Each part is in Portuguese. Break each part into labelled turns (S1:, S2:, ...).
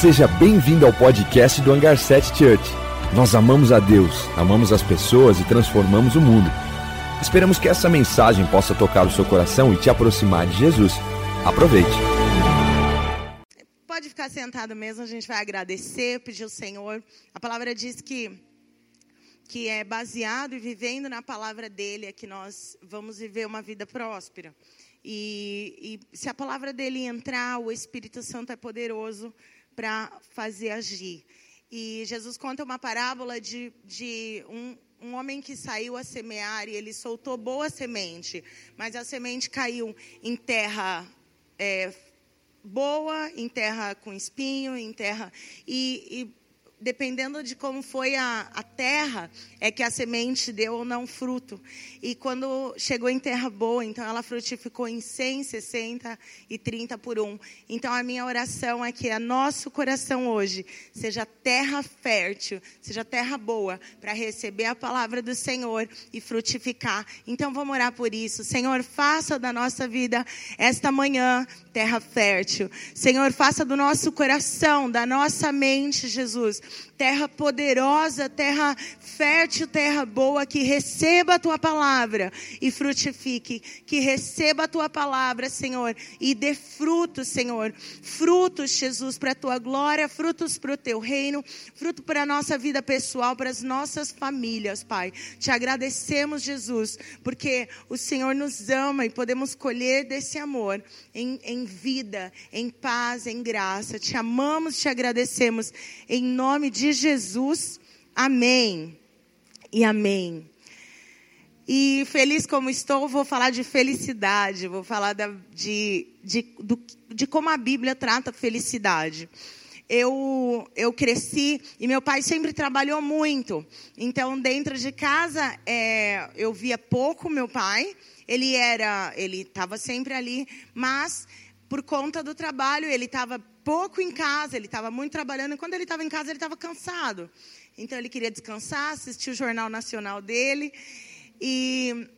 S1: Seja bem-vindo ao podcast do Hangar 7 Church. Nós amamos a Deus, amamos as pessoas e transformamos o mundo. Esperamos que essa mensagem possa tocar o seu coração e te aproximar de Jesus. Aproveite.
S2: Pode ficar sentado mesmo, a gente vai agradecer, pedir ao Senhor. A palavra diz que que é baseado e vivendo na palavra dele é que nós vamos viver uma vida próspera. E, e se a palavra dele entrar, o Espírito Santo é poderoso para fazer agir. E Jesus conta uma parábola de, de um, um homem que saiu a semear e ele soltou boa semente, mas a semente caiu em terra é, boa, em terra com espinho, em terra. E, dependendo de como foi a, a, terra, é que a semente deu ou não fruto. E quando chegou em terra boa, então ela frutificou em 100, 60 e 30 por um. Então a minha oração é que a nosso coração hoje seja terra fértil, seja terra boa, para receber a palavra do Senhor e frutificar. Então vamos orar por isso. Senhor, faça da nossa vida esta manhã terra fértil. Senhor, faça do nosso coração, da nossa mente, Jesus, terra poderosa, terra fértil, terra boa, que receba a tua palavra e frutifique, que receba a tua palavra, Senhor, e dê frutos, Senhor, frutos, Jesus, para a tua glória, frutos para o teu reino, fruto para a nossa vida pessoal, para as nossas famílias, Pai. Te agradecemos, Jesus, porque o Senhor nos ama e podemos colher desse amor em, em vida, em paz, em graça. Te amamos, te agradecemos, em nome de Jesus. Amém e amém. E feliz como estou, vou falar de felicidade, vou falar da, de, de, do, de como a Bíblia trata felicidade. Eu, eu cresci e meu pai sempre trabalhou muito. Então, dentro de casa, é, eu via pouco meu pai. Ele era, ele estava sempre ali, mas por conta do trabalho, ele estava pouco em casa, ele estava muito trabalhando. E quando ele estava em casa, ele estava cansado. Então ele queria descansar, assistir o Jornal Nacional dele. E,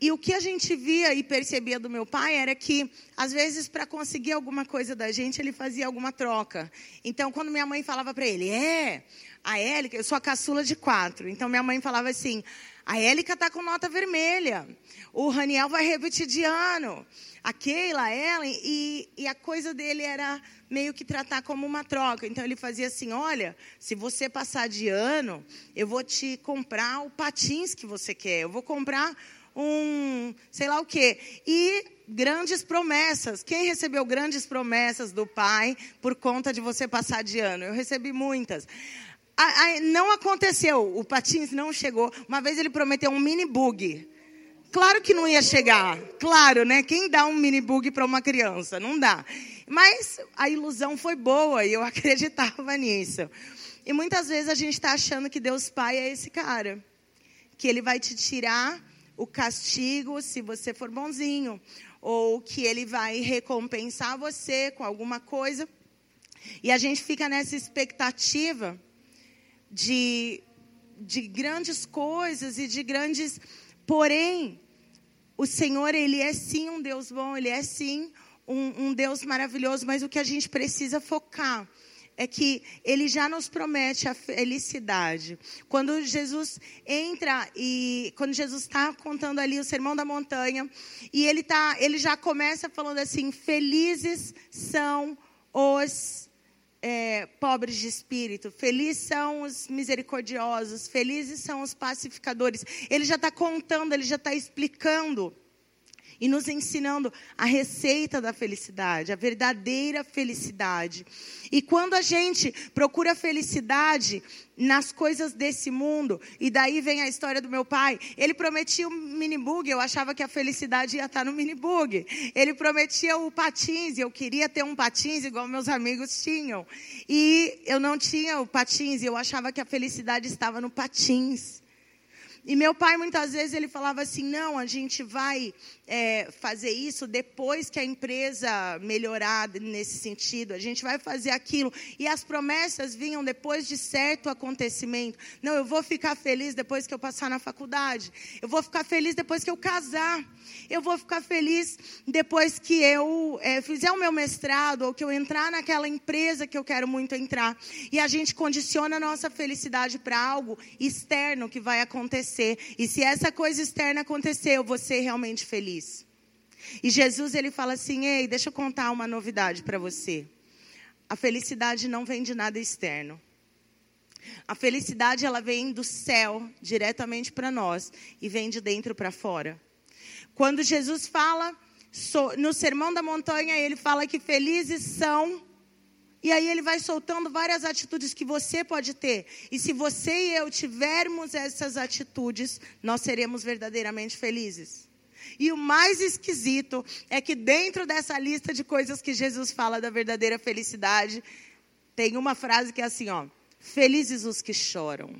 S2: e o que a gente via e percebia do meu pai era que, às vezes, para conseguir alguma coisa da gente, ele fazia alguma troca. Então, quando minha mãe falava para ele, é, a Élica, eu sou a caçula de quatro. Então, minha mãe falava assim, a Élica está com nota vermelha. O Raniel vai repetir de ano. A Keila, a Ellen. E, e a coisa dele era meio que tratar como uma troca. Então ele fazia assim: olha, se você passar de ano, eu vou te comprar o patins que você quer, eu vou comprar um, sei lá o quê. E grandes promessas. Quem recebeu grandes promessas do pai por conta de você passar de ano? Eu recebi muitas. Não aconteceu, o patins não chegou. Uma vez ele prometeu um mini bug. Claro que não ia chegar. Claro, né? Quem dá um mini bug para uma criança? Não dá. Mas a ilusão foi boa e eu acreditava nisso. E muitas vezes a gente está achando que Deus Pai é esse cara. Que ele vai te tirar o castigo se você for bonzinho. Ou que ele vai recompensar você com alguma coisa. E a gente fica nessa expectativa de, de grandes coisas e de grandes. Porém, o Senhor, Ele é sim um Deus bom, Ele é sim um, um Deus maravilhoso, mas o que a gente precisa focar é que ele já nos promete a felicidade. Quando Jesus entra e quando Jesus está contando ali o sermão da montanha e ele tá, ele já começa falando assim: felizes são os é, pobres de espírito, felizes são os misericordiosos, felizes são os pacificadores. Ele já está contando, ele já está explicando e nos ensinando a receita da felicidade, a verdadeira felicidade. E quando a gente procura felicidade nas coisas desse mundo, e daí vem a história do meu pai, ele prometia o minibug, eu achava que a felicidade ia estar no minibug. Ele prometia o patins, eu queria ter um patins igual meus amigos tinham. E eu não tinha o patins, eu achava que a felicidade estava no patins. E meu pai, muitas vezes, ele falava assim: não, a gente vai é, fazer isso depois que a empresa melhorar nesse sentido, a gente vai fazer aquilo. E as promessas vinham depois de certo acontecimento. Não, eu vou ficar feliz depois que eu passar na faculdade. Eu vou ficar feliz depois que eu casar. Eu vou ficar feliz depois que eu é, fizer o meu mestrado ou que eu entrar naquela empresa que eu quero muito entrar. E a gente condiciona a nossa felicidade para algo externo que vai acontecer. E se essa coisa externa acontecer, eu vou ser realmente feliz. E Jesus ele fala assim: "Ei, deixa eu contar uma novidade para você. A felicidade não vem de nada externo. A felicidade ela vem do céu diretamente para nós e vem de dentro para fora. Quando Jesus fala no Sermão da Montanha, ele fala que felizes são. E aí ele vai soltando várias atitudes que você pode ter. E se você e eu tivermos essas atitudes, nós seremos verdadeiramente felizes. E o mais esquisito é que dentro dessa lista de coisas que Jesus fala da verdadeira felicidade, tem uma frase que é assim, ó: Felizes os que choram.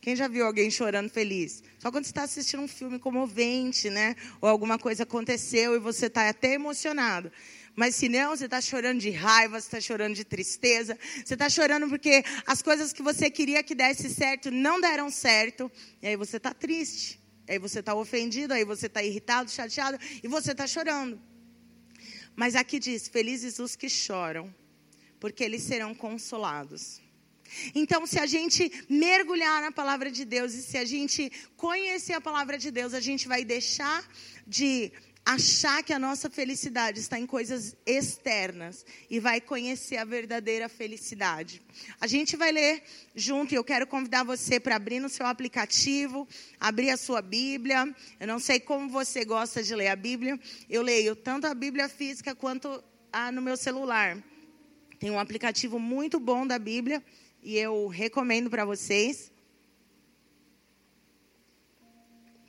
S2: Quem já viu alguém chorando feliz? Só quando você está assistindo um filme comovente, né? Ou alguma coisa aconteceu e você está até emocionado. Mas se não, você está chorando de raiva, você está chorando de tristeza, você está chorando porque as coisas que você queria que desse certo não deram certo, e aí você está triste, aí você está ofendido, aí você está irritado, chateado, e você está chorando. Mas aqui diz: Felizes os que choram, porque eles serão consolados. Então, se a gente mergulhar na palavra de Deus e se a gente conhecer a palavra de Deus, a gente vai deixar de achar que a nossa felicidade está em coisas externas e vai conhecer a verdadeira felicidade. A gente vai ler junto e eu quero convidar você para abrir no seu aplicativo, abrir a sua Bíblia. Eu não sei como você gosta de ler a Bíblia. Eu leio tanto a Bíblia física quanto a no meu celular. Tem um aplicativo muito bom da Bíblia e eu recomendo para vocês.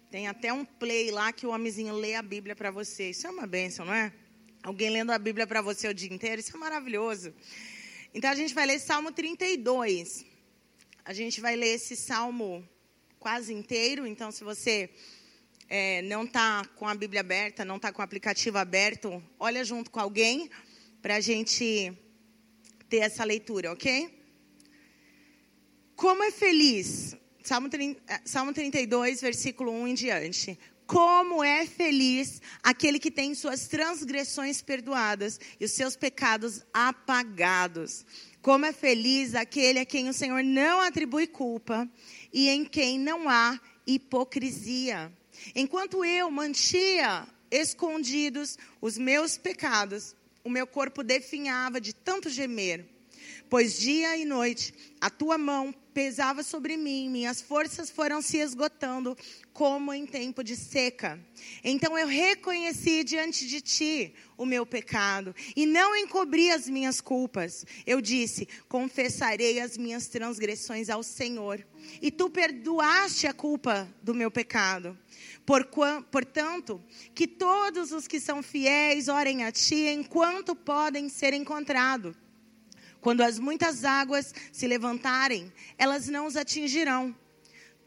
S2: Tem até um play lá que o homenzinho lê a Bíblia para você. Isso é uma bênção, não é? Alguém lendo a Bíblia para você o dia inteiro, isso é maravilhoso. Então a gente vai ler Salmo 32. A gente vai ler esse salmo quase inteiro. Então, se você é, não está com a Bíblia aberta, não está com o aplicativo aberto, olha junto com alguém para a gente ter essa leitura, ok? Como é feliz, Salmo, 30, eh, Salmo 32, versículo 1 em diante. Como é feliz aquele que tem suas transgressões perdoadas e os seus pecados apagados. Como é feliz aquele a quem o Senhor não atribui culpa e em quem não há hipocrisia. Enquanto eu mantinha escondidos os meus pecados, o meu corpo definhava de tanto gemer pois dia e noite a tua mão pesava sobre mim, minhas forças foram se esgotando como em tempo de seca. Então eu reconheci diante de ti o meu pecado e não encobri as minhas culpas. Eu disse: confessarei as minhas transgressões ao Senhor, e tu perdoaste a culpa do meu pecado. Portanto, que todos os que são fiéis orem a ti enquanto podem ser encontrados. Quando as muitas águas se levantarem, elas não os atingirão.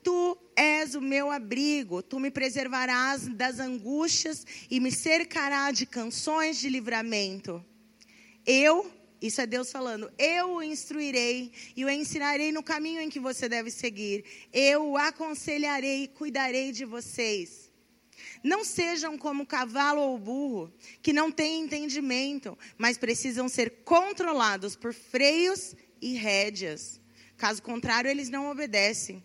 S2: Tu és o meu abrigo, tu me preservarás das angústias e me cercará de canções de livramento. Eu, isso é Deus falando, eu o instruirei e o ensinarei no caminho em que você deve seguir. Eu o aconselharei e cuidarei de vocês. Não sejam como o cavalo ou o burro, que não têm entendimento, mas precisam ser controlados por freios e rédeas. Caso contrário, eles não obedecem.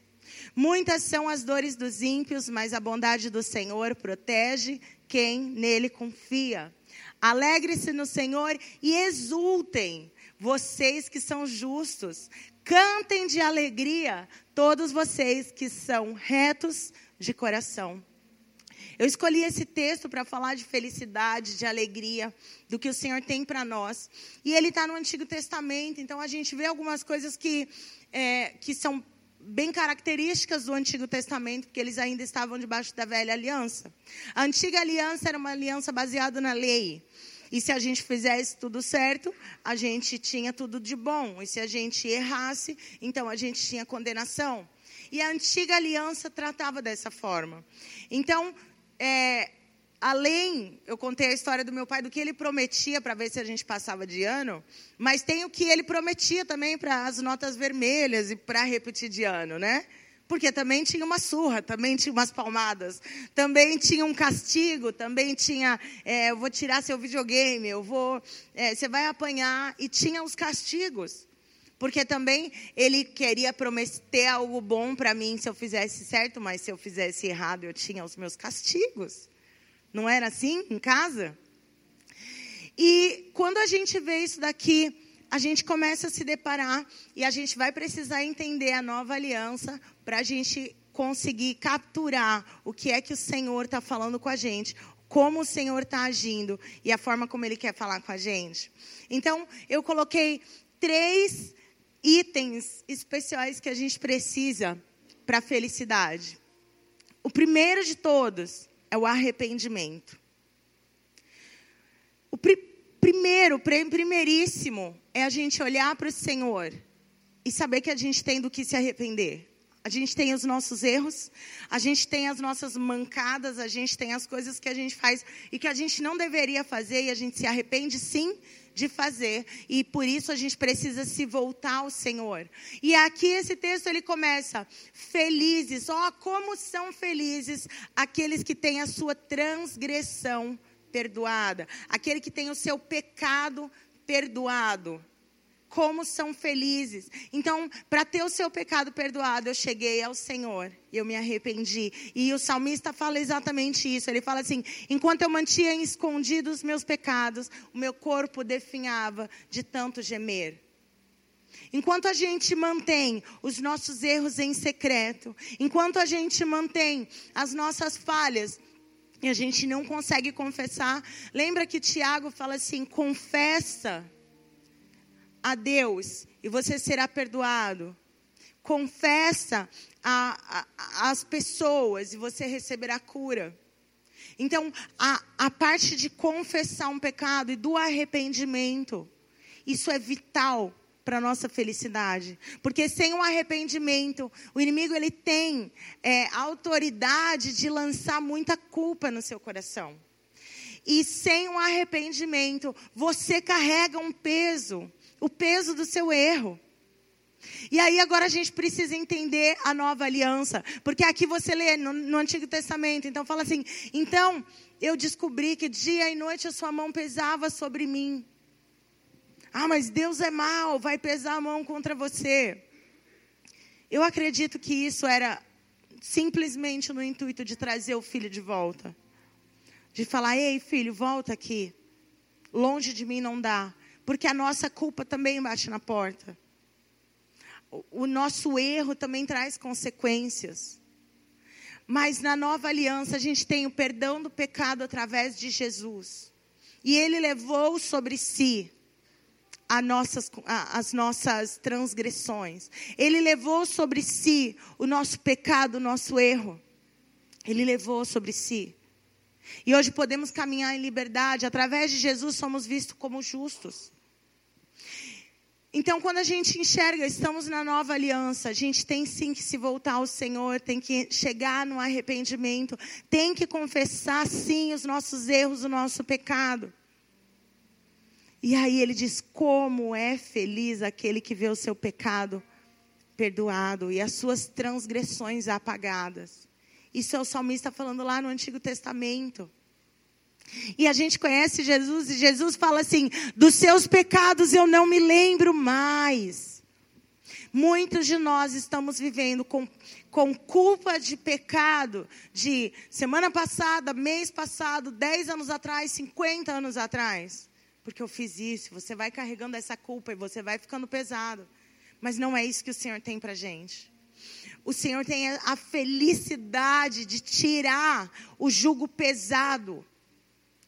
S2: Muitas são as dores dos ímpios, mas a bondade do Senhor protege quem nele confia. Alegre-se no Senhor e exultem, vocês que são justos. Cantem de alegria, todos vocês que são retos de coração. Eu escolhi esse texto para falar de felicidade, de alegria, do que o Senhor tem para nós. E ele está no Antigo Testamento, então a gente vê algumas coisas que, é, que são bem características do Antigo Testamento, porque eles ainda estavam debaixo da velha aliança. A antiga aliança era uma aliança baseada na lei. E se a gente fizesse tudo certo, a gente tinha tudo de bom. E se a gente errasse, então a gente tinha condenação. E a antiga aliança tratava dessa forma. Então, é, além, eu contei a história do meu pai, do que ele prometia para ver se a gente passava de ano, mas tem o que ele prometia também para as notas vermelhas e para repetir de ano, né? Porque também tinha uma surra, também tinha umas palmadas, também tinha um castigo, também tinha, é, eu vou tirar seu videogame, eu vou, é, você vai apanhar, e tinha os castigos. Porque também ele queria prometer algo bom para mim se eu fizesse certo, mas se eu fizesse errado, eu tinha os meus castigos. Não era assim em casa? E quando a gente vê isso daqui, a gente começa a se deparar e a gente vai precisar entender a nova aliança para a gente conseguir capturar o que é que o Senhor está falando com a gente, como o Senhor está agindo e a forma como Ele quer falar com a gente. Então, eu coloquei três itens especiais que a gente precisa para a felicidade. O primeiro de todos é o arrependimento. O pri primeiro, primeiríssimo, é a gente olhar para o Senhor e saber que a gente tem do que se arrepender. A gente tem os nossos erros, a gente tem as nossas mancadas, a gente tem as coisas que a gente faz e que a gente não deveria fazer e a gente se arrepende sim de fazer. E por isso a gente precisa se voltar ao Senhor. E aqui esse texto ele começa: felizes, ó, oh, como são felizes aqueles que têm a sua transgressão perdoada, aquele que tem o seu pecado perdoado como são felizes. Então, para ter o seu pecado perdoado, eu cheguei ao Senhor e eu me arrependi. E o salmista fala exatamente isso. Ele fala assim: enquanto eu mantinha escondidos os meus pecados, o meu corpo definhava de tanto gemer. Enquanto a gente mantém os nossos erros em secreto, enquanto a gente mantém as nossas falhas, e a gente não consegue confessar, lembra que Tiago fala assim: confessa a Deus e você será perdoado. Confessa as pessoas e você receberá cura. Então, a, a parte de confessar um pecado e do arrependimento, isso é vital para nossa felicidade. Porque sem o arrependimento, o inimigo ele tem é, autoridade de lançar muita culpa no seu coração. E sem o arrependimento, você carrega um peso o peso do seu erro. E aí agora a gente precisa entender a nova aliança, porque aqui você lê no, no, Antigo Testamento, então fala assim: então eu descobri que dia e noite a sua mão pesava sobre mim. Ah, mas Deus é mal, vai pesar a mão contra você. Eu acredito que isso era simplesmente no intuito de trazer o filho de volta, de falar: ei, filho, volta aqui. Longe de mim não dá. Porque a nossa culpa também bate na porta. O, nosso erro também traz consequências. Mas na nova aliança a gente tem o perdão do pecado através de Jesus. E ele levou sobre si nossas, as nossas transgressões. Ele levou sobre si o nosso pecado, o nosso erro. Ele levou sobre si. E hoje podemos caminhar em liberdade. Através de Jesus somos vistos como justos. Então, quando a gente enxerga, estamos na nova aliança, a gente tem sim que se voltar ao Senhor, tem que chegar no arrependimento, tem que confessar sim os nossos erros, o nosso pecado. E aí ele diz: como é feliz aquele que vê o seu pecado perdoado e as suas transgressões apagadas. Isso é o salmista falando lá no Antigo Testamento. E a gente conhece Jesus e Jesus fala assim: dos seus pecados eu não me lembro mais. Muitos de nós estamos vivendo com, com culpa de pecado de semana passada, mês passado, 10 anos atrás, 50 anos atrás. Porque eu fiz isso, você vai carregando essa culpa e você vai ficando pesado. Mas não é isso que o Senhor tem para gente. O Senhor tem a felicidade de tirar o jugo pesado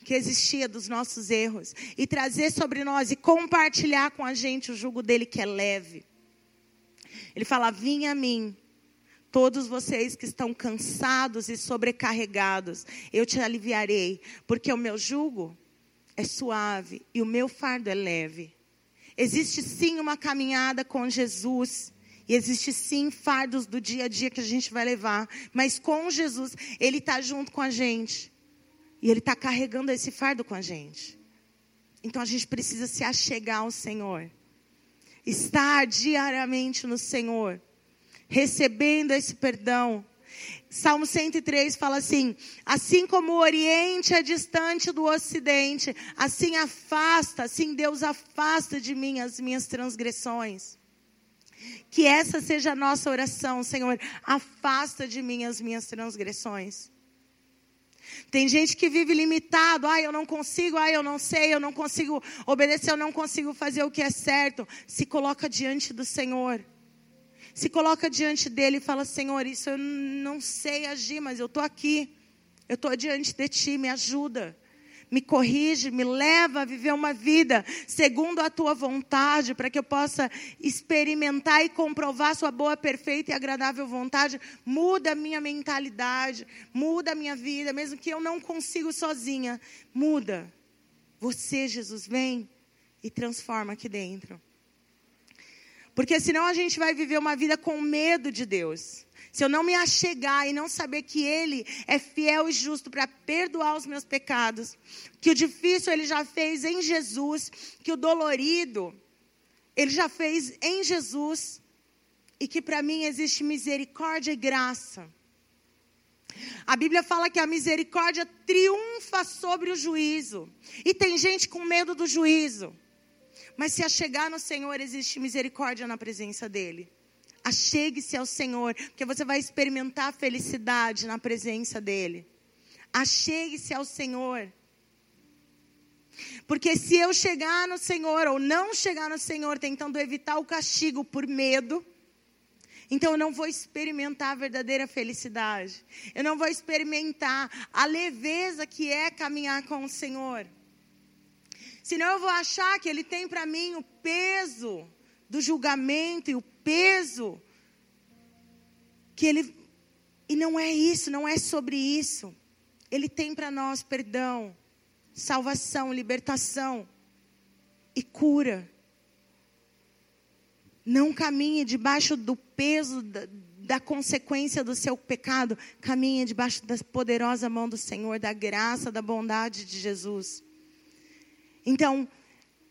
S2: que existia dos nossos erros e trazer sobre nós e compartilhar com a gente o jugo dele que é leve. Ele fala: Vinha a mim, todos vocês que estão cansados e sobrecarregados, eu te aliviarei, porque o meu jugo é suave e o meu fardo é leve. Existe sim uma caminhada com Jesus E existe sim fardos do dia a dia que a gente vai levar, mas com Jesus, Ele está junto com a gente. E Ele está carregando esse fardo com a gente. Então a gente precisa se achegar ao Senhor, estar diariamente no Senhor, recebendo esse perdão. Salmo 103 fala assim: Assim como o Oriente é distante do Ocidente, assim afasta, assim Deus afasta de mim as minhas transgressões. Que essa seja a nossa oração, Senhor. Afasta de mim as minhas transgressões. Tem gente que vive limitado. Ah, eu não consigo, ah, eu não sei, eu não consigo obedecer, eu não consigo fazer o que é certo. Se coloca diante do Senhor. Se coloca diante dele e fala: Senhor, isso eu não sei agir, mas eu estou aqui. Eu estou diante de ti, me ajuda me corrige, me leva a viver uma vida segundo a tua vontade, para que eu possa experimentar e comprovar sua boa, perfeita e agradável vontade. Muda a minha mentalidade, muda a minha vida, mesmo que eu não consiga sozinha, muda. Você, Jesus, vem e transforma aqui dentro. Porque senão a gente vai viver uma vida com medo de Deus. Se eu não me achegar e não saber que Ele é fiel e justo para perdoar os meus pecados, que o difícil Ele já fez em Jesus, que o dolorido Ele já fez em Jesus, e que para mim existe misericórdia e graça. A Bíblia fala que a misericórdia triunfa sobre o juízo. E tem gente com medo do juízo. Mas se achegar no Senhor, existe misericórdia na presença dEle. Achegue-se ao Senhor, porque você vai experimentar felicidade na presença dEle. Achegue-se ao Senhor. Porque se eu chegar no Senhor ou não chegar no Senhor tentando evitar o castigo por medo, então eu não vou experimentar a verdadeira felicidade. Eu não vou experimentar a leveza que é caminhar com o Senhor. Senão eu vou achar que Ele tem para mim o peso do julgamento e o peso que ele e não é isso, não é sobre isso. Ele tem para nós perdão, salvação, libertação e cura. Não caminhe debaixo do peso da, da consequência do seu pecado, caminhe debaixo da poderosa mão do Senhor, da graça, da bondade de Jesus. Então,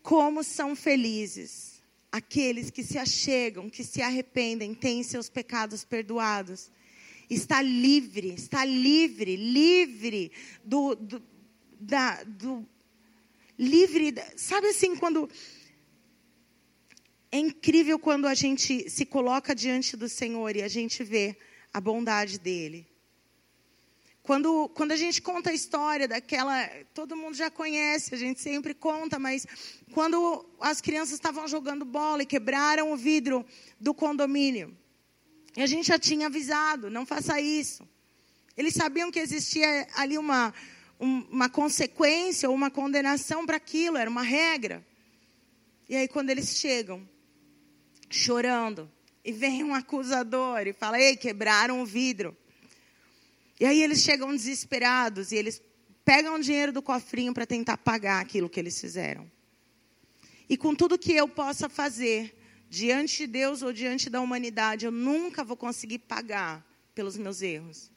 S2: como são felizes aqueles que se achegam, que se arrependem, têm seus pecados perdoados. Está livre, está livre, livre do, do, da, do livre, sabe assim, quando é incrível quando a gente se coloca diante do Senhor e a gente vê a bondade dele. Quando, quando a gente conta a história daquela. Todo mundo já conhece, a gente sempre conta, mas quando as crianças estavam jogando bola e quebraram o vidro do condomínio, e a gente já tinha avisado: não faça isso. Eles sabiam que existia ali uma, uma consequência ou uma condenação para aquilo, era uma regra. E aí, quando eles chegam, chorando, e vem um acusador e fala: Ei, quebraram o vidro. E aí eles chegam desesperados e eles pegam o dinheiro do cofrinho para tentar pagar aquilo que eles fizeram. E com tudo que eu possa fazer diante de Deus ou diante da humanidade, eu nunca vou conseguir pagar pelos meus erros.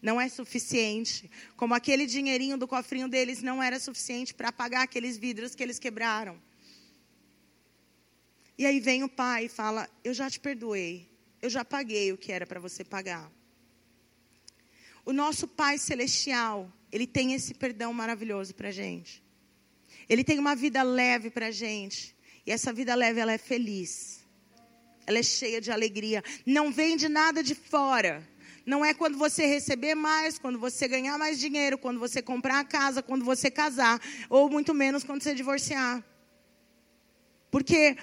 S2: Não é suficiente. Como aquele dinheirinho do cofrinho deles não era suficiente para pagar aqueles vidros que eles quebraram. E aí vem o pai e fala: Eu já te perdoei. Eu já paguei o que era para você pagar. O nosso Pai Celestial, Ele tem esse perdão maravilhoso para a gente. Ele tem uma vida leve para a gente. E essa vida leve, ela é feliz. Ela é cheia de alegria. Não vem de nada de fora. Não é quando você receber mais, quando você ganhar mais dinheiro, quando você comprar a casa, quando você casar, ou muito menos quando você divorciar. Porque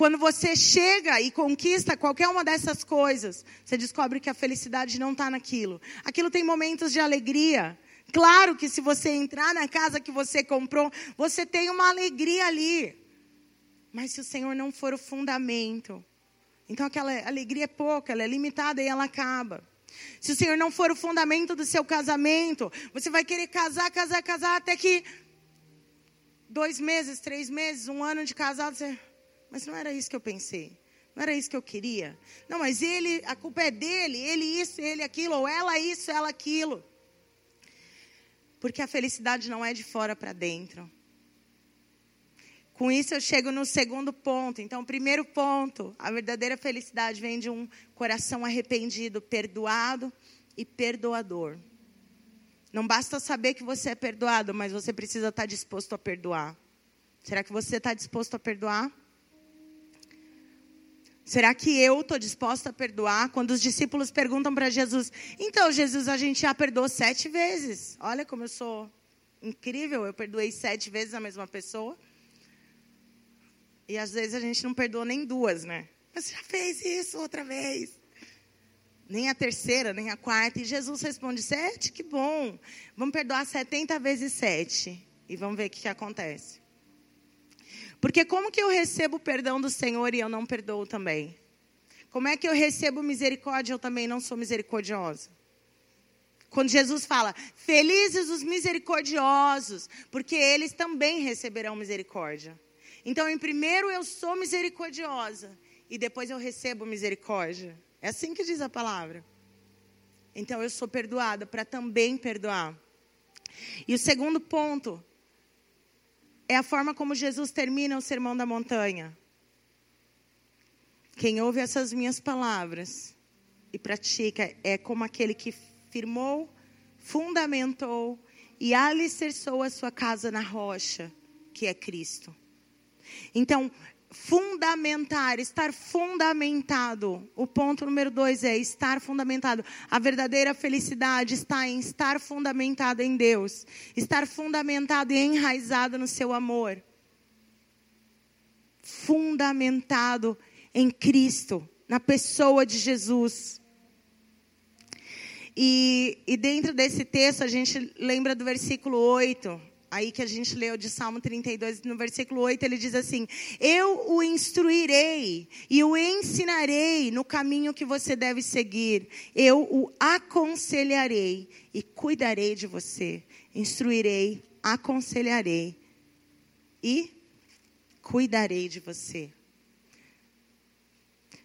S2: quando você chega e conquista qualquer uma dessas coisas, você descobre que a felicidade não está naquilo. Aquilo tem momentos de alegria. Claro que se você entrar na casa que você comprou, você tem uma alegria ali. Mas se o Senhor não for o fundamento, então aquela alegria é pouca, ela é limitada e ela acaba. Se o Senhor não for o fundamento do seu casamento, você vai querer casar, casar, casar, até que dois meses, três meses, um ano de casado, você mas não era isso que eu pensei. Não era isso que eu queria. Não, mas ele, a culpa é dele, ele isso, ele aquilo, ou ela isso, ela aquilo. Porque a felicidade não é de fora para dentro. Com isso eu chego no segundo ponto. Então, primeiro ponto, a verdadeira felicidade vem de um coração arrependido, perdoado e perdoador. Não basta saber que você é perdoado, mas você precisa estar disposto a perdoar. Será que você está disposto a perdoar? Será que eu estou disposta a perdoar? Quando os discípulos perguntam para Jesus, então, Jesus, a gente já perdoou sete vezes. Olha como eu sou incrível, eu perdoei sete vezes a mesma pessoa. E às vezes a gente não perdoa nem duas, né? Mas já fez isso outra vez. Nem a terceira, nem a quarta. E Jesus responde: sete? Que bom. Vamos perdoar setenta vezes sete. E vamos ver o que, que acontece. Porque como que eu recebo o perdão do Senhor e eu não perdoo também? Como é que eu recebo misericórdia e eu também não sou misericordiosa? Quando Jesus fala, felizes os misericordiosos, porque eles também receberão misericórdia. Então, em primeiro eu sou misericordiosa e depois eu recebo misericórdia. É assim que diz a palavra. Então, eu sou perdoada para também perdoar. E o segundo ponto é a forma como Jesus termina o sermão da montanha. Quem ouve essas minhas palavras e pratica é como aquele que firmou, fundamentou e alicerçou a sua casa na rocha, que é Cristo. Então, fundamentar, estar fundamentado. O ponto número dois é estar fundamentado. A verdadeira felicidade está em estar fundamentado em Deus, estar fundamentado e enraizado no seu amor. Fundamentado em Cristo, na pessoa de Jesus. E, e dentro desse texto, a gente lembra do versículo 8 aí que a gente leu de Salmo 32, no versículo 8, ele diz assim: Eu o instruirei e o ensinarei no caminho que você deve seguir. Eu o aconselharei e cuidarei de você. Instruirei, aconselharei e cuidarei de você.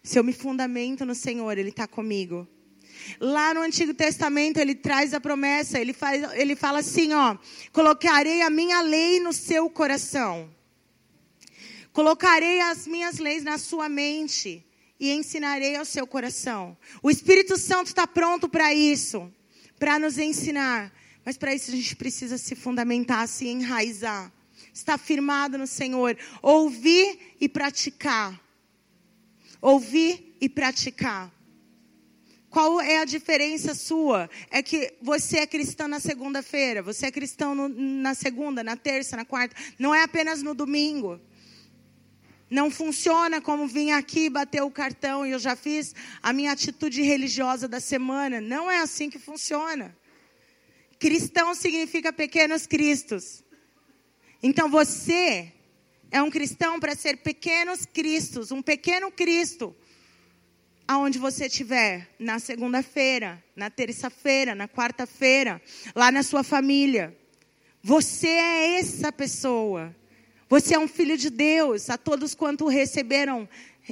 S2: Se eu me fundamento no Senhor, Ele está comigo. Lá no Antigo Testamento ele traz a promessa, ele, faz, ele fala assim, ó, colocarei a minha lei no seu coração. Colocarei as minhas leis na sua mente e ensinarei ao seu coração. O Espírito Santo está pronto para isso, para nos ensinar. Mas para isso a gente precisa se fundamentar, se enraizar, estar firmado no Senhor, ouvir e praticar. Ouvir e praticar. Qual é a diferença sua? É que você é cristão na segunda-feira, você é cristão no, na segunda, na terça, na quarta. Não é apenas no domingo. Não funciona como vir aqui bater o cartão e eu já fiz a minha atitude religiosa da semana. Não é assim que funciona. Cristão significa pequenos cristos. Então você é um cristão para ser pequenos cristos, um pequeno Cristo aonde você estiver, na segunda-feira, na terça-feira, na quarta-feira, lá na sua família. Você é essa pessoa. Você é um filho de Deus. A todos quanto receberam,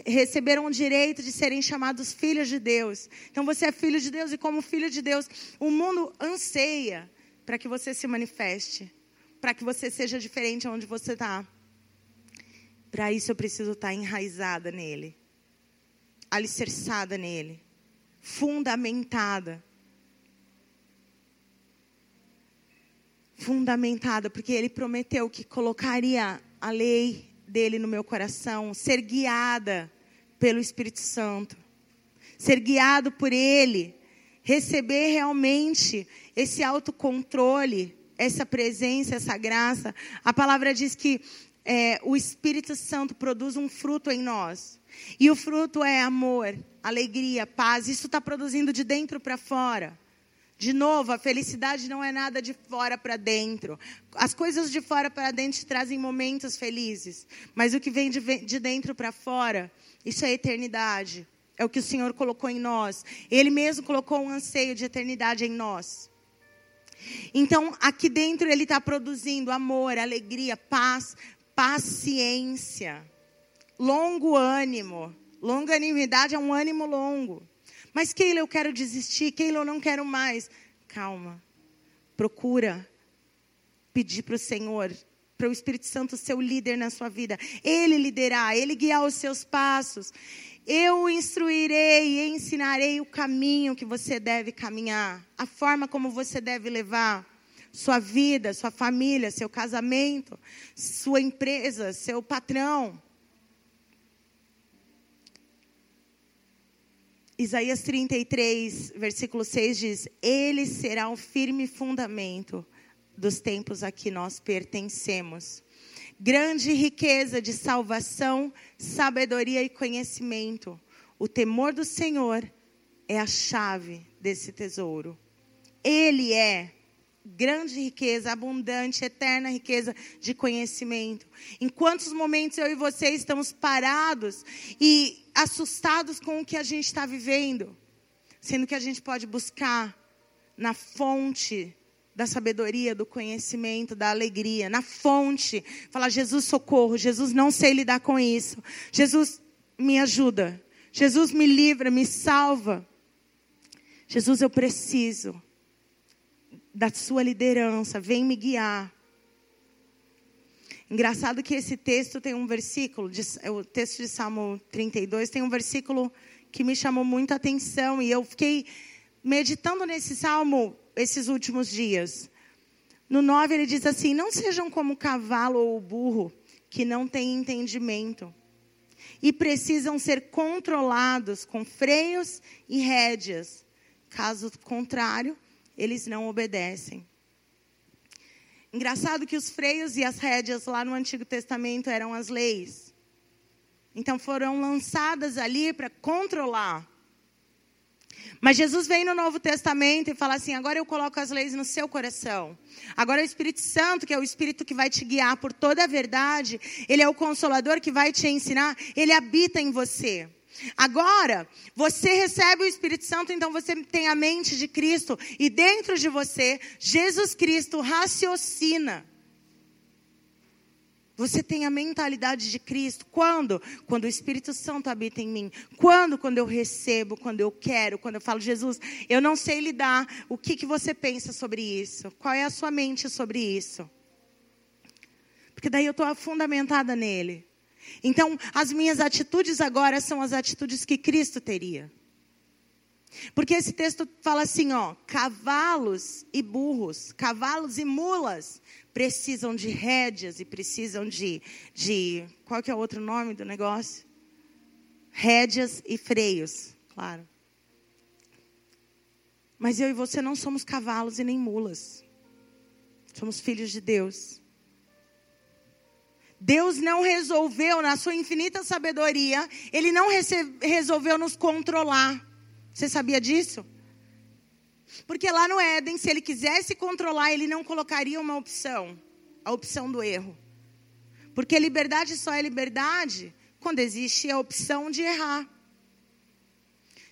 S2: receberam o direito de serem chamados filhos de Deus. Então você é filho de Deus e como filho de Deus, o mundo anseia para que você se manifeste, para que você seja diferente onde você está. Para isso eu preciso estar enraizada nele alicerçada nele, fundamentada. Fundamentada, porque ele prometeu que colocaria a lei dele no meu coração, ser guiada pelo Espírito Santo, ser guiado por ele, receber realmente esse autocontrole, essa presença, essa graça. A palavra diz que é, o Espírito Santo produz um fruto em nós. E o fruto é amor, alegria, paz. Isso está produzindo de dentro para fora. De novo, a felicidade não é nada de fora para dentro. As coisas de fora para dentro trazem momentos felizes. Mas o que vem de, de dentro para fora, isso é eternidade. É o que o Senhor colocou em nós. Ele mesmo colocou um anseio de eternidade em nós. Então, aqui dentro ele está produzindo amor, alegria, paz, paciência longo ânimo, Longanimidade é um ânimo longo. Mas Keila, eu quero desistir. Keila, eu não quero mais. Calma. Procura pedir para o Senhor, para o Espírito Santo ser o líder na sua vida. Ele liderar, ele guiar os seus passos. Eu instruirei e ensinarei o caminho que você deve caminhar, a forma como você deve levar sua vida, sua família, seu casamento, sua empresa, seu patrão. Isaías 33, versículo 6 diz: Ele será o firme fundamento dos tempos a que nós pertencemos. Grande riqueza de salvação, sabedoria e conhecimento. O temor do Senhor é a chave desse tesouro. Ele é grande riqueza, abundante, eterna riqueza de conhecimento. Em quantos momentos eu e você estamos parados e assustados com o que a gente está vivendo, sendo que a gente pode buscar na fonte da sabedoria, do conhecimento, da alegria, na fonte, falar: Jesus, socorro, Jesus, não sei lidar com isso, Jesus, me ajuda, Jesus, me livra, me salva. Jesus, eu preciso da sua liderança, vem me guiar. Engraçado que esse texto tem um versículo, o texto de Salmo 32 tem um versículo que me chamou muita atenção e eu fiquei meditando nesse salmo esses últimos dias. No 9 ele diz assim: Não sejam como o cavalo ou o burro, que não têm entendimento, e precisam ser controlados com freios e rédeas. Caso contrário, eles não obedecem. Engraçado que os freios e as rédeas lá no Antigo Testamento eram as leis. Então foram lançadas ali para controlar. Mas Jesus vem no Novo Testamento e fala assim: agora eu coloco as leis no seu coração. Agora o Espírito Santo, que é o Espírito que vai te guiar por toda a verdade, ele é o consolador que vai te ensinar, ele habita em você. Agora, você recebe o Espírito Santo, então você tem a mente de Cristo e dentro de você, Jesus Cristo raciocina. Você tem a mentalidade de Cristo. Quando? Quando o Espírito Santo habita em mim. Quando? Quando eu recebo, quando eu quero, quando eu falo, Jesus, eu não sei lidar. O que, que você pensa sobre isso? Qual é a sua mente sobre isso? Porque daí eu estou fundamentada nele. Então, as minhas atitudes agora são as atitudes que Cristo teria. Porque esse texto fala assim, ó, cavalos e burros, cavalos e mulas precisam de rédeas e precisam de, de qual que é o outro nome do negócio? Rédeas e freios, claro. Mas eu e você não somos cavalos e nem mulas. Somos filhos de Deus. Deus não resolveu, na sua infinita sabedoria, Ele não resolveu nos controlar. Você sabia disso? Porque lá no Éden, se Ele quisesse controlar, Ele não colocaria uma opção a opção do erro. Porque liberdade só é liberdade quando existe a opção de errar.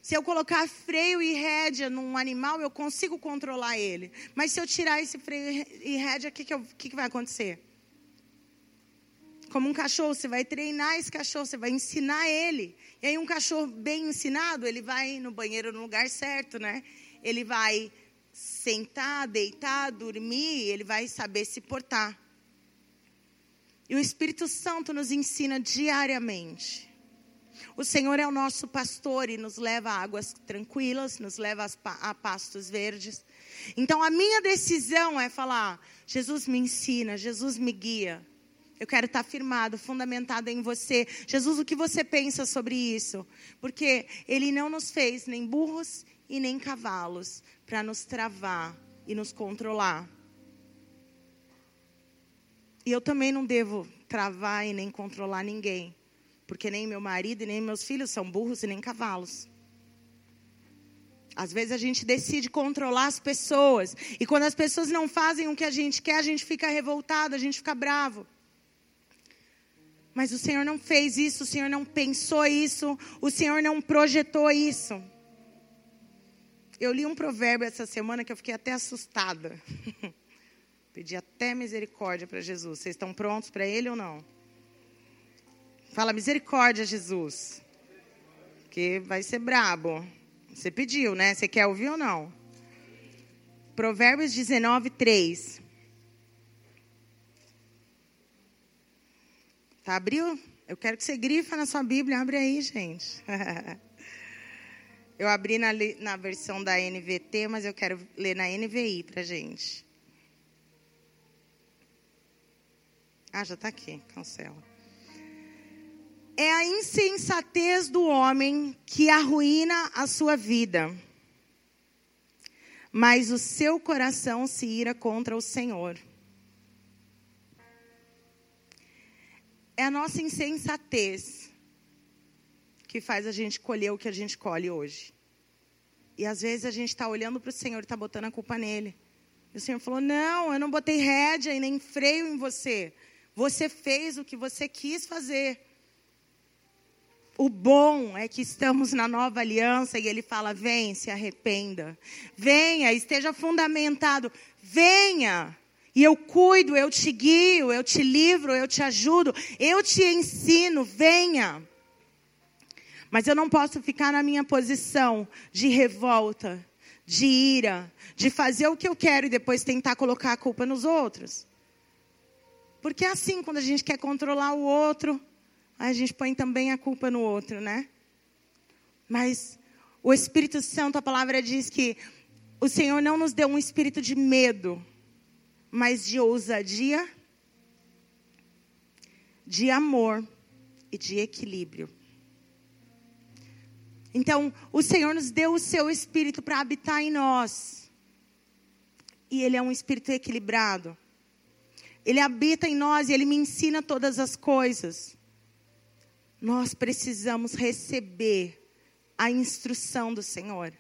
S2: Se eu colocar freio e rédea num animal, eu consigo controlar ele. Mas se eu tirar esse freio e rédea, o que, que, que, que vai acontecer? Como um cachorro, você vai treinar esse cachorro, você vai ensinar ele. E aí um cachorro bem ensinado, ele vai no banheiro no lugar certo, né? Ele vai sentar, deitar, dormir, ele vai saber se portar. E o Espírito Santo nos ensina diariamente. O Senhor é o nosso pastor e nos leva a águas tranquilas, nos leva a pastos verdes. Então a minha decisão é falar: Jesus me ensina, Jesus me guia. Eu quero estar firmado, fundamentado em você. Jesus, o que você pensa sobre isso? Porque Ele não nos fez nem burros e nem cavalos para nos travar e nos controlar. E eu também não devo travar e nem controlar ninguém. Porque nem meu marido e nem meus filhos são burros e nem cavalos. Às vezes a gente decide controlar as pessoas. E quando as pessoas não fazem o que a gente quer, a gente fica revoltado, a gente fica bravo. Mas o Senhor não fez isso, o Senhor não pensou isso, o Senhor não projetou isso. Eu li um provérbio essa semana que eu fiquei até assustada. Pedi até misericórdia para Jesus. Vocês estão prontos para ele ou não? Fala misericórdia, Jesus. porque vai ser brabo. Você pediu, né? Você quer ouvir ou não? Provérbios 19, 3. Tá, abriu? Eu quero que você grifa na sua Bíblia. Abre aí, gente. eu abri na, na versão da NVT, mas eu quero ler na NVI para gente. Ah, já está aqui. Cancela. É a insensatez do homem que arruína a sua vida, mas o seu coração se ira contra o Senhor. É a nossa insensatez que faz a gente colher o que a gente colhe hoje. E às vezes a gente está olhando para o Senhor e está botando a culpa nele. E o Senhor falou: Não, eu não botei rédea e nem freio em você. Você fez o que você quis fazer. O bom é que estamos na nova aliança e ele fala: vem, se arrependa. Venha, esteja fundamentado. Venha. E eu cuido, eu te guio, eu te livro, eu te ajudo, eu te ensino. Venha. Mas eu não posso ficar na minha posição de revolta, de ira, de fazer o que eu quero e depois tentar colocar a culpa nos outros. Porque é assim, quando a gente quer controlar o outro, a gente põe também a culpa no outro, né? Mas o Espírito Santo, a palavra diz que o Senhor não nos deu um espírito de medo, mas de ousadia, de amor e de equilíbrio. Então, o Senhor nos deu o seu espírito para habitar em nós. E ele é um espírito equilibrado. Ele habita em nós e ele me ensina todas as coisas. Nós precisamos receber a instrução do Senhor.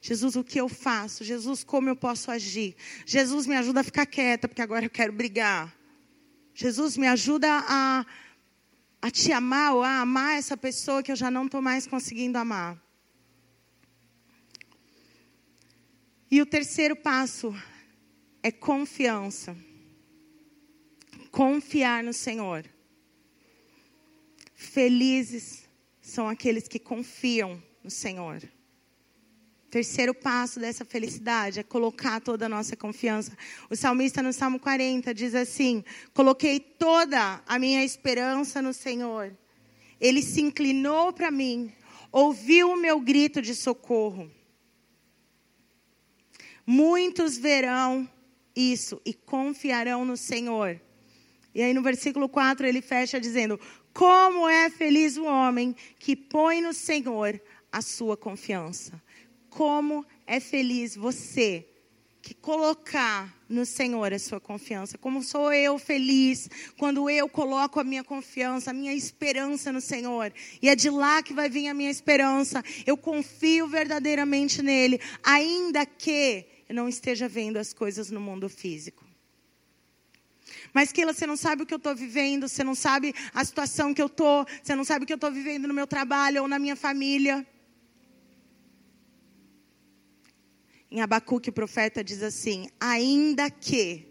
S2: Jesus, o que eu faço? Jesus, como eu posso agir? Jesus, me ajuda a ficar quieta, porque agora eu quero brigar. Jesus, me ajuda a, a te amar ou a amar essa pessoa que eu já não estou mais conseguindo amar. E o terceiro passo é confiança confiar no Senhor. Felizes são aqueles que confiam no Senhor. Terceiro passo dessa felicidade é colocar toda a nossa confiança. O salmista no Salmo 40 diz assim: Coloquei toda a minha esperança no Senhor. Ele se inclinou para mim, ouviu o meu grito de socorro. Muitos verão isso e confiarão no Senhor. E aí no versículo 4 ele fecha dizendo: Como é feliz o homem que põe no Senhor a sua confiança. Como é feliz você que colocar no Senhor a sua confiança. Como sou eu feliz quando eu coloco a minha confiança, a minha esperança no Senhor. E é de lá que vai vir a minha esperança. Eu confio verdadeiramente nele, ainda que eu não esteja vendo as coisas no mundo físico. Mas, Keila, você não sabe o que eu estou vivendo, você não sabe a situação que eu estou, você não sabe o que eu estou vivendo no meu trabalho ou na minha família. Em Abacuque, o profeta diz assim: ainda que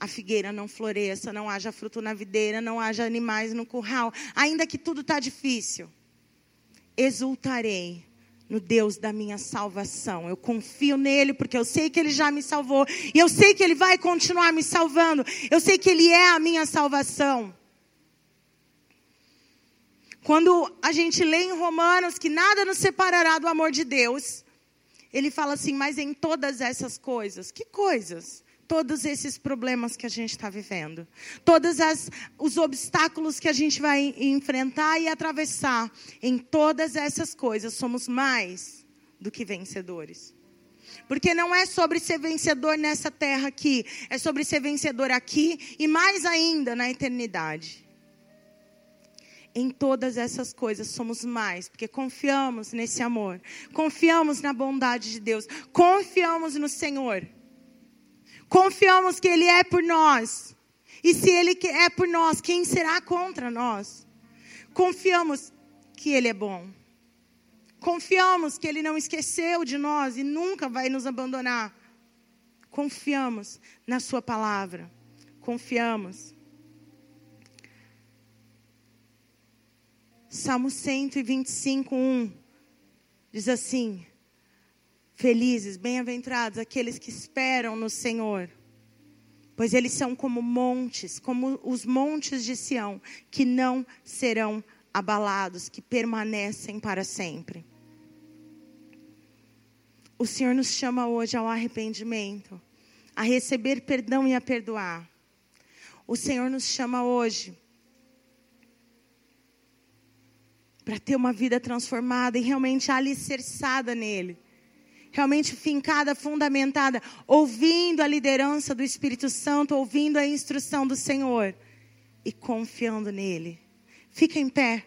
S2: a figueira não floresça, não haja fruto na videira, não haja animais no curral, ainda que tudo está difícil, exultarei no Deus da minha salvação. Eu confio nele porque eu sei que ele já me salvou e eu sei que ele vai continuar me salvando. Eu sei que ele é a minha salvação. Quando a gente lê em Romanos que nada nos separará do amor de Deus, ele fala assim: mas em todas essas coisas, que coisas? todos esses problemas que a gente está vivendo, todos as, os obstáculos que a gente vai enfrentar e atravessar, em todas essas coisas somos mais do que vencedores. Porque não é sobre ser vencedor nessa terra aqui, é sobre ser vencedor aqui e mais ainda na eternidade. Em todas essas coisas somos mais, porque confiamos nesse amor, confiamos na bondade de Deus, confiamos no Senhor. Confiamos que Ele é por nós. E se Ele é por nós, quem será contra nós? Confiamos que Ele é bom. Confiamos que Ele não esqueceu de nós e nunca vai nos abandonar. Confiamos na Sua palavra. Confiamos. Salmo 125, 1 diz assim: Felizes, bem-aventurados aqueles que esperam no Senhor, pois eles são como montes, como os montes de Sião, que não serão abalados, que permanecem para sempre. O Senhor nos chama hoje ao arrependimento, a receber perdão e a perdoar. O Senhor nos chama hoje para ter uma vida transformada e realmente alicerçada nele. Realmente fincada, fundamentada, ouvindo a liderança do Espírito Santo, ouvindo a instrução do Senhor e confiando nele. Fica em pé.